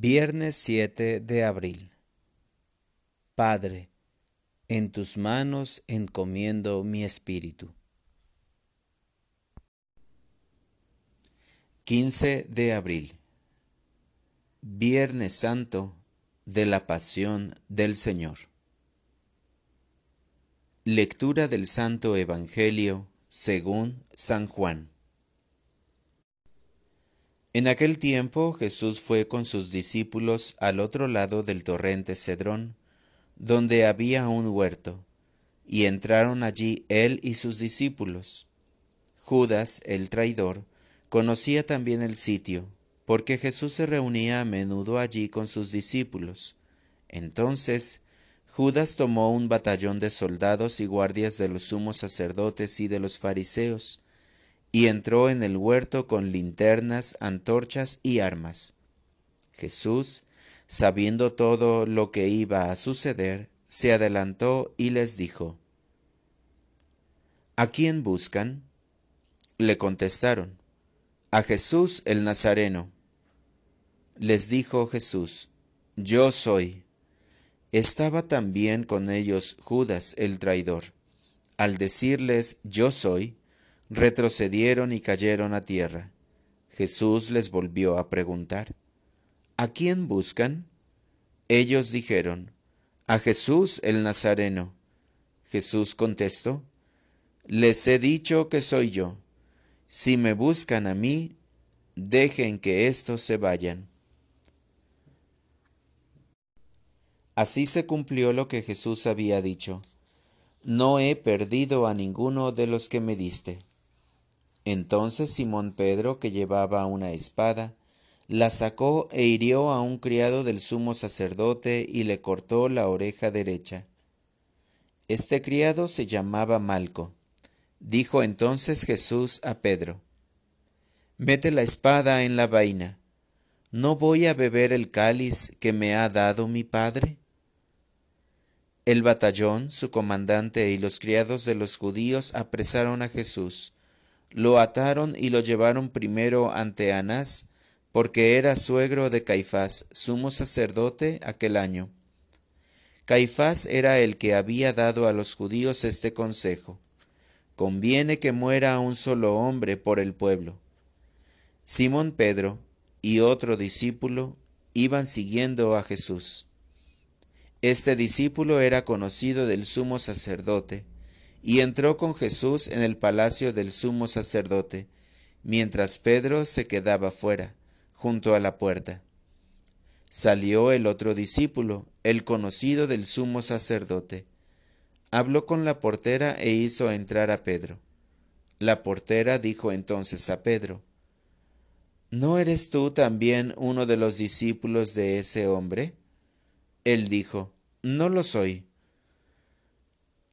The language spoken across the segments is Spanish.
Viernes 7 de abril. Padre, en tus manos encomiendo mi espíritu. 15 de abril. Viernes Santo de la Pasión del Señor. Lectura del Santo Evangelio según San Juan. En aquel tiempo Jesús fue con sus discípulos al otro lado del torrente Cedrón, donde había un huerto, y entraron allí él y sus discípulos. Judas, el traidor, conocía también el sitio, porque Jesús se reunía a menudo allí con sus discípulos. Entonces Judas tomó un batallón de soldados y guardias de los sumos sacerdotes y de los fariseos, y entró en el huerto con linternas, antorchas y armas. Jesús, sabiendo todo lo que iba a suceder, se adelantó y les dijo, ¿A quién buscan? Le contestaron, a Jesús el Nazareno. Les dijo Jesús, Yo soy. Estaba también con ellos Judas el traidor. Al decirles, Yo soy, retrocedieron y cayeron a tierra. Jesús les volvió a preguntar, ¿A quién buscan? Ellos dijeron, A Jesús el Nazareno. Jesús contestó, Les he dicho que soy yo. Si me buscan a mí, dejen que éstos se vayan. Así se cumplió lo que Jesús había dicho. No he perdido a ninguno de los que me diste. Entonces Simón Pedro, que llevaba una espada, la sacó e hirió a un criado del sumo sacerdote y le cortó la oreja derecha. Este criado se llamaba Malco. Dijo entonces Jesús a Pedro, Mete la espada en la vaina. ¿No voy a beber el cáliz que me ha dado mi Padre? El batallón, su comandante y los criados de los judíos apresaron a Jesús lo ataron y lo llevaron primero ante Anás, porque era suegro de Caifás, sumo sacerdote aquel año. Caifás era el que había dado a los judíos este consejo. Conviene que muera un solo hombre por el pueblo. Simón Pedro y otro discípulo iban siguiendo a Jesús. Este discípulo era conocido del sumo sacerdote, y entró con Jesús en el palacio del sumo sacerdote, mientras Pedro se quedaba fuera, junto a la puerta. Salió el otro discípulo, el conocido del sumo sacerdote. Habló con la portera e hizo entrar a Pedro. La portera dijo entonces a Pedro, ¿No eres tú también uno de los discípulos de ese hombre? Él dijo, No lo soy.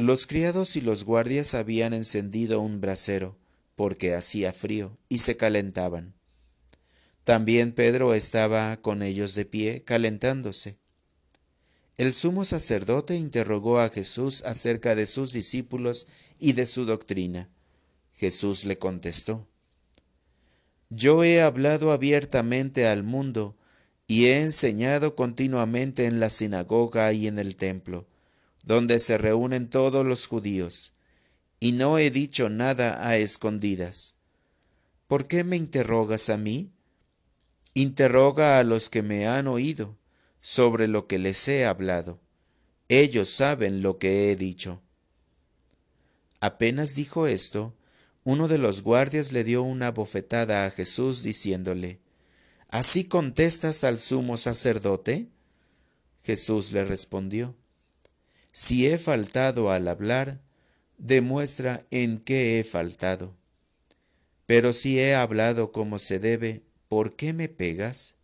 Los criados y los guardias habían encendido un brasero, porque hacía frío, y se calentaban. También Pedro estaba con ellos de pie, calentándose. El sumo sacerdote interrogó a Jesús acerca de sus discípulos y de su doctrina. Jesús le contestó, Yo he hablado abiertamente al mundo, y he enseñado continuamente en la sinagoga y en el templo donde se reúnen todos los judíos, y no he dicho nada a escondidas. ¿Por qué me interrogas a mí? Interroga a los que me han oído sobre lo que les he hablado. Ellos saben lo que he dicho. Apenas dijo esto, uno de los guardias le dio una bofetada a Jesús diciéndole, ¿Así contestas al sumo sacerdote? Jesús le respondió, si he faltado al hablar, demuestra en qué he faltado. Pero si he hablado como se debe, ¿por qué me pegas?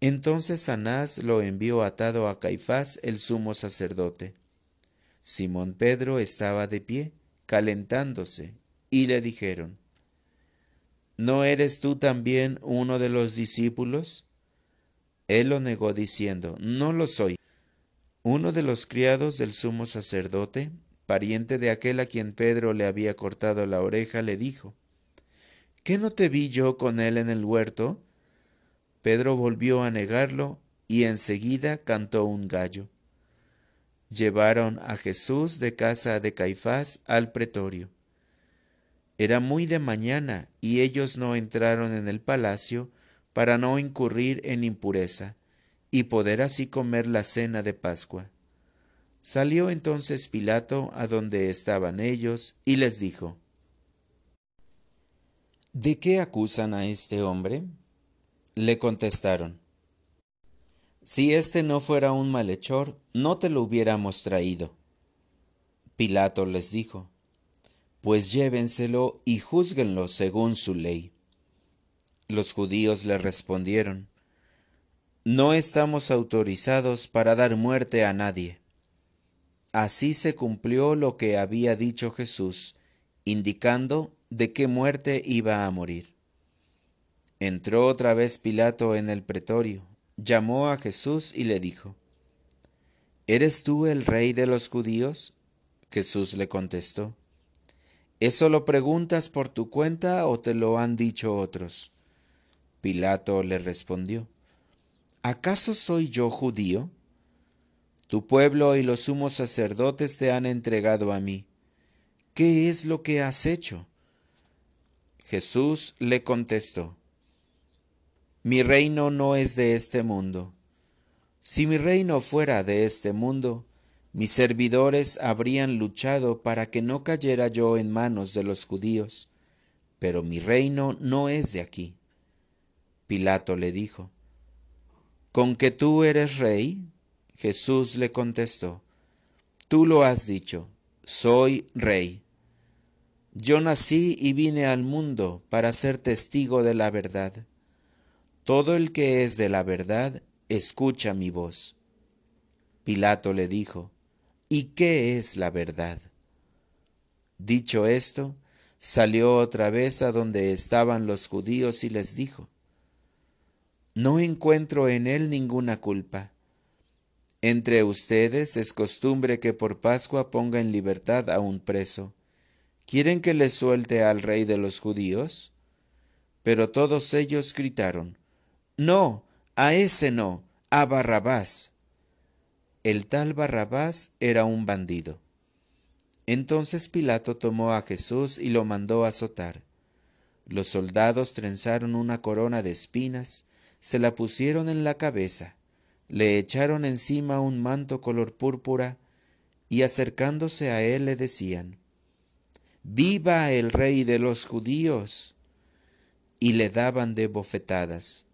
Entonces Anás lo envió atado a Caifás el sumo sacerdote. Simón Pedro estaba de pie, calentándose, y le dijeron, ¿No eres tú también uno de los discípulos? Él lo negó diciendo, No lo soy. Uno de los criados del sumo sacerdote, pariente de aquel a quien Pedro le había cortado la oreja, le dijo, ¿Qué no te vi yo con él en el huerto? Pedro volvió a negarlo y enseguida cantó un gallo. Llevaron a Jesús de casa de Caifás al pretorio. Era muy de mañana y ellos no entraron en el palacio para no incurrir en impureza y poder así comer la cena de Pascua. Salió entonces Pilato a donde estaban ellos y les dijo, ¿De qué acusan a este hombre? Le contestaron, Si éste no fuera un malhechor, no te lo hubiéramos traído. Pilato les dijo, Pues llévenselo y júzguenlo según su ley. Los judíos le respondieron, No estamos autorizados para dar muerte a nadie Así se cumplió lo que había dicho Jesús, indicando de qué muerte iba a morir. Entró otra vez Pilato en el pretorio, llamó a Jesús y le dijo, ¿Eres tú el rey de los judíos? Jesús le contestó, ¿eso lo preguntas por tu cuenta o te lo han dicho otros? Pilato le respondió, ¿acaso soy yo judío? Tu pueblo y los sumos sacerdotes te han entregado a mí. ¿Qué es lo que has hecho? Jesús le contestó, Mi reino no es de este mundo. Si mi reino fuera de este mundo, mis servidores habrían luchado para que no cayera yo en manos de los judíos, pero mi reino no es de aquí. Pilato le dijo, ¿Con que tú eres rey? Jesús le contestó, Tú lo has dicho, soy rey. Yo nací y vine al mundo para ser testigo de la verdad. Todo el que es de la verdad, escucha mi voz. Pilato le dijo, ¿Y qué es la verdad? Dicho esto, salió otra vez a donde estaban los judíos y les dijo, No encuentro en él ninguna culpa entre ustedes es costumbre que por Pascua ponga en libertad a un preso. ¿Quieren que le suelte al rey de los judíos? Pero todos ellos gritaron, No, a ese no, a Barrabás. El tal Barrabás era un bandido. Entonces Pilato tomó a Jesús y lo mandó azotar. Los soldados trenzaron una corona de espinas, se la pusieron en la cabeza le echaron encima un manto color púrpura y acercándose a él le decían, Viva el rey de los judíos. Y le daban de bofetadas.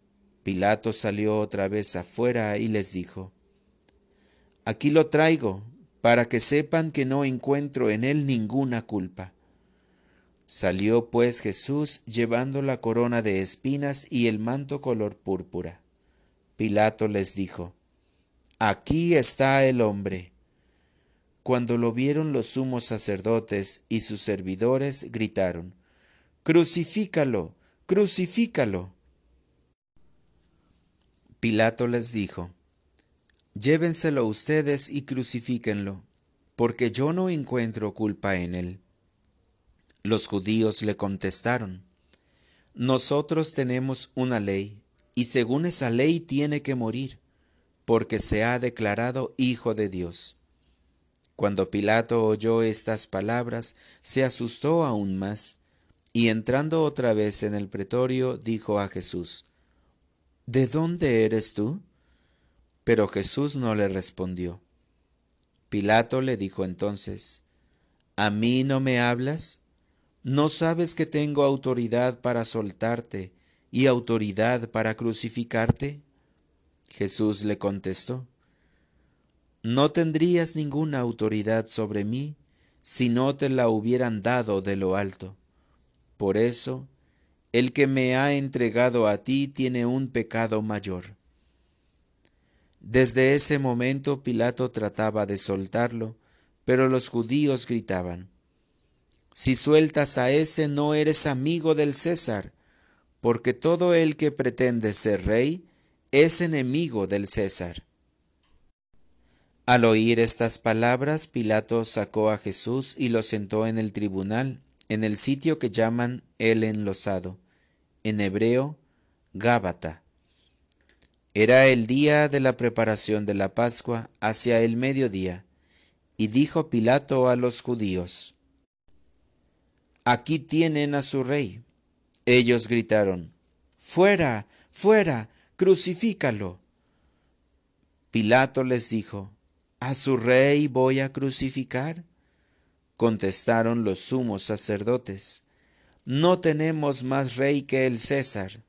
Pilato salió otra vez afuera y les dijo, Aquí lo traigo, para que sepan que no encuentro en él ninguna culpa. Salió pues Jesús llevando la corona de espinas y el manto color púrpura. Pilato les dijo, Aquí está el hombre. Cuando lo vieron los sumos sacerdotes y sus servidores, gritaron, Crucifícalo, crucifícalo. Pilato les dijo, Llévenselo ustedes y crucifíquenlo, porque yo no encuentro culpa en él. Los judíos le contestaron, Nosotros tenemos una ley y según esa ley tiene que morir, porque se ha declarado Hijo de Dios. Cuando Pilato oyó estas palabras, se asustó aún más, y entrando otra vez en el pretorio, dijo a Jesús, ¿De dónde eres tú? Pero Jesús no le respondió. Pilato le dijo entonces, ¿A mí no me hablas? ¿No sabes que tengo autoridad para soltarte y autoridad para crucificarte? Jesús le contestó, No tendrías ninguna autoridad sobre mí si no te la hubieran dado de lo alto. Por eso, el que me ha entregado a ti tiene un pecado mayor. Desde ese momento Pilato trataba de soltarlo, pero los judíos gritaban, Si sueltas a ese no eres amigo del César, porque todo el que pretende ser rey es enemigo del César. Al oír estas palabras, Pilato sacó a Jesús y lo sentó en el tribunal, en el sitio que llaman el enlosado, en hebreo, Gábata. Era el día de la preparación de la Pascua hacia el mediodía, y dijo Pilato a los judíos, Aquí tienen a su rey. Ellos gritaron, Fuera, fuera, crucifícalo. Pilato les dijo, ¿A su rey voy a crucificar? Contestaron los sumos sacerdotes, No tenemos más rey que el César.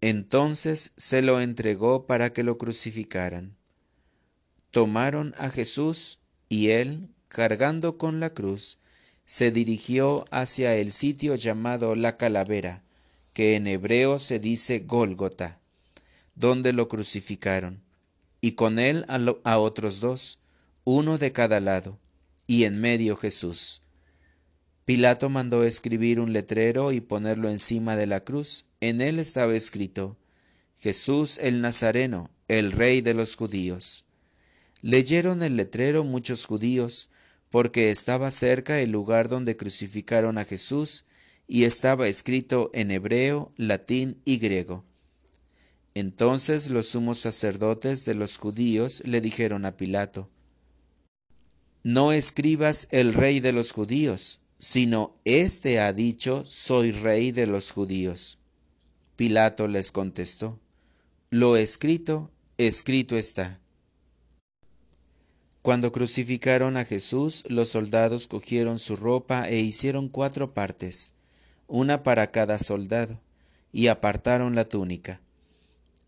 Entonces se lo entregó para que lo crucificaran. Tomaron a Jesús y él, cargando con la cruz, se dirigió hacia el sitio llamado la calavera, que en hebreo se dice Gólgota, donde lo crucificaron, y con él a, otros dos, uno de cada lado, y en medio Jesús. Pilato mandó escribir un letrero y ponerlo encima de la cruz. En él estaba escrito, Jesús el Nazareno, el rey de los judíos. Leyeron el letrero muchos judíos, porque estaba cerca el lugar donde crucificaron a Jesús, y estaba escrito en hebreo, latín y griego. Entonces los sumos sacerdotes de los judíos le dijeron a Pilato, No escribas el rey de los judíos, sino éste ha dicho, soy rey de los judíos. Pilato les contestó, Lo escrito, escrito está. Cuando crucificaron a Jesús, los soldados cogieron su ropa e hicieron cuatro partes, una para cada soldado, y apartaron la túnica.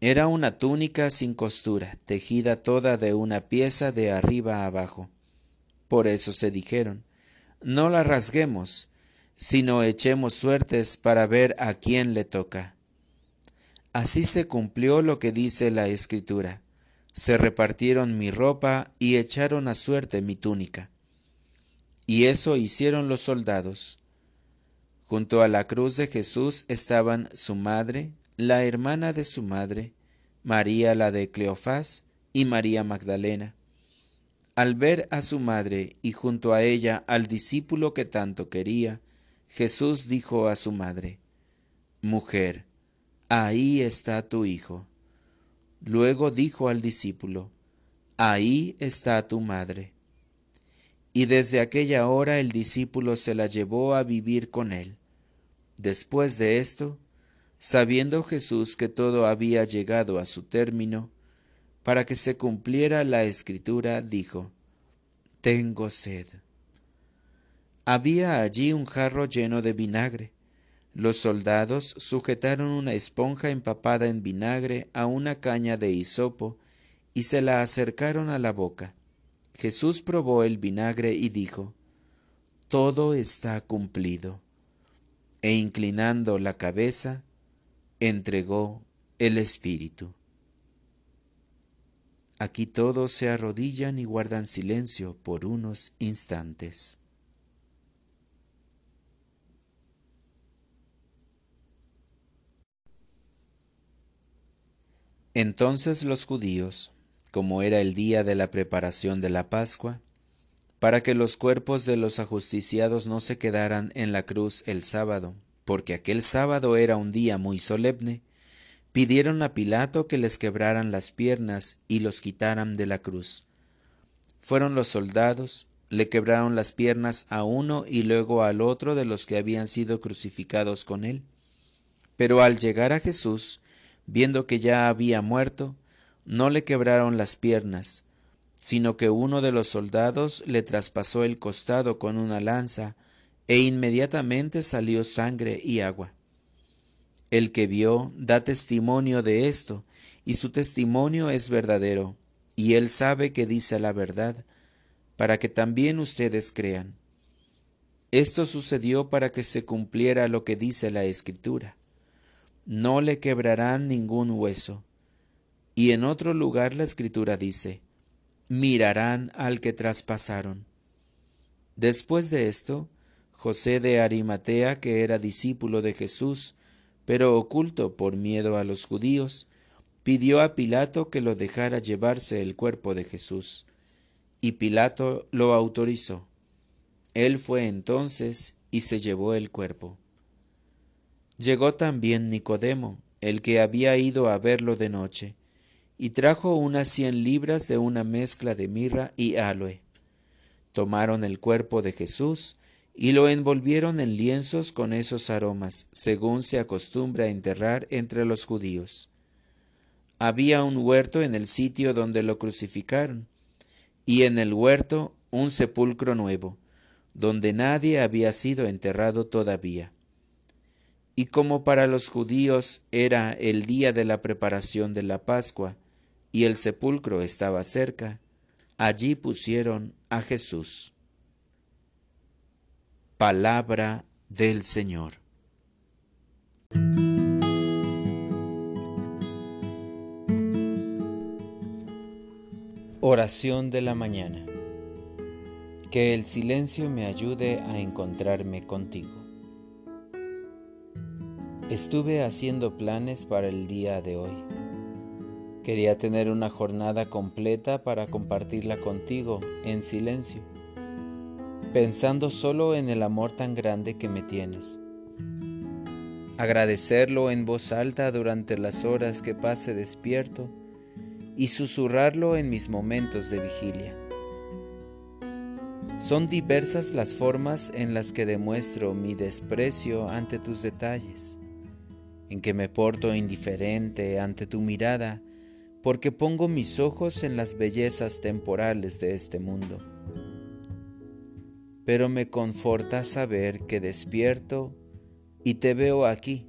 Era una túnica sin costura, tejida toda de una pieza de arriba abajo. Por eso se dijeron, no la rasguemos, sino echemos suertes para ver a quién le toca. Así se cumplió lo que dice la Escritura. Se repartieron mi ropa y echaron a suerte mi túnica. Y eso hicieron los soldados. Junto a la cruz de Jesús estaban su madre, la hermana de su madre, María la de Cleofás y María Magdalena. Al ver a su madre y junto a ella al discípulo que tanto quería, Jesús dijo a su madre, Mujer, ahí está tu hijo. Luego dijo al discípulo, Ahí está tu madre. Y desde aquella hora el discípulo se la llevó a vivir con él. Después de esto, sabiendo Jesús que todo había llegado a su término, para que se cumpliera la escritura, dijo, Tengo sed. Había allí un jarro lleno de vinagre. Los soldados sujetaron una esponja empapada en vinagre a una caña de hisopo y se la acercaron a la boca. Jesús probó el vinagre y dijo, Todo está cumplido. E inclinando la cabeza, entregó el Espíritu. Aquí todos se arrodillan y guardan silencio por unos instantes. Entonces los judíos, como era el día de la preparación de la Pascua, para que los cuerpos de los ajusticiados no se quedaran en la cruz el sábado, porque aquel sábado era un día muy solemne, pidieron a Pilato que les quebraran las piernas y los quitaran de la cruz. Fueron los soldados, le quebraron las piernas a uno y luego al otro de los que habían sido crucificados con él. Pero al llegar a Jesús, viendo que ya había muerto, no le quebraron las piernas, sino que uno de los soldados le traspasó el costado con una lanza, e inmediatamente salió sangre y agua. El que vio da testimonio de esto, y su testimonio es verdadero, y él sabe que dice la verdad, para que también ustedes crean. Esto sucedió para que se cumpliera lo que dice la Escritura. No le quebrarán ningún hueso. Y en otro lugar la Escritura dice, mirarán al que traspasaron. Después de esto, José de Arimatea, que era discípulo de Jesús, pero oculto por miedo a los judíos, pidió a Pilato que lo dejara llevarse el cuerpo de Jesús, y Pilato lo autorizó. Él fue entonces y se llevó el cuerpo. Llegó también Nicodemo, el que había ido a verlo de noche, y trajo unas cien libras de una mezcla de mirra y aloe. Tomaron el cuerpo de Jesús y lo envolvieron en lienzos con esos aromas, según se acostumbra enterrar entre los judíos. Había un huerto en el sitio donde lo crucificaron, y en el huerto un sepulcro nuevo, donde nadie había sido enterrado todavía. Y como para los judíos era el día de la preparación de la Pascua, y el sepulcro estaba cerca, allí pusieron a Jesús. Palabra del Señor. Oración de la mañana. Que el silencio me ayude a encontrarme contigo. Estuve haciendo planes para el día de hoy. Quería tener una jornada completa para compartirla contigo en silencio, pensando solo en el amor tan grande que me tienes. Agradecerlo en voz alta durante las horas que pase despierto y susurrarlo en mis momentos de vigilia. Son diversas las formas en las que demuestro mi desprecio ante tus detalles, en que me porto indiferente ante tu mirada porque pongo mis ojos en las bellezas temporales de este mundo. Pero me conforta saber que despierto y te veo aquí,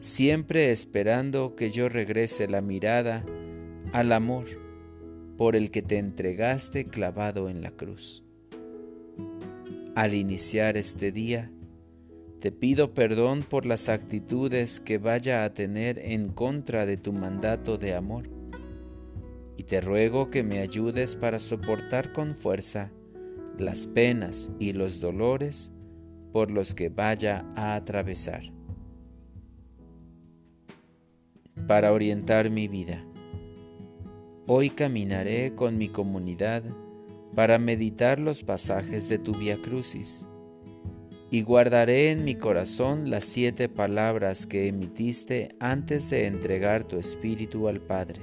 siempre esperando que yo regrese la mirada al amor por el que te entregaste clavado en la cruz. Al iniciar este día, te pido perdón por las actitudes que vaya a tener en contra de tu mandato de amor y te ruego que me ayudes para soportar con fuerza las penas y los dolores por los que vaya a atravesar. Para orientar mi vida Hoy caminaré con mi comunidad para meditar los pasajes de tu Via Crucis y guardaré en mi corazón las siete palabras que emitiste antes de entregar tu espíritu al Padre.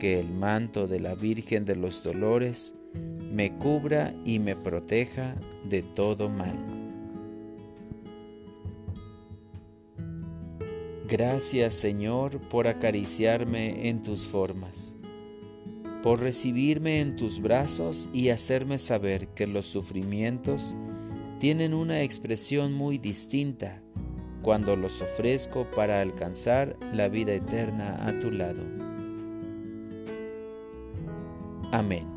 Que el manto de la Virgen de los Dolores me cubra y me proteja de todo mal. Gracias Señor por acariciarme en tus formas, por recibirme en tus brazos y hacerme saber que los sufrimientos tienen una expresión muy distinta cuando los ofrezco para alcanzar la vida eterna a tu lado. Amén.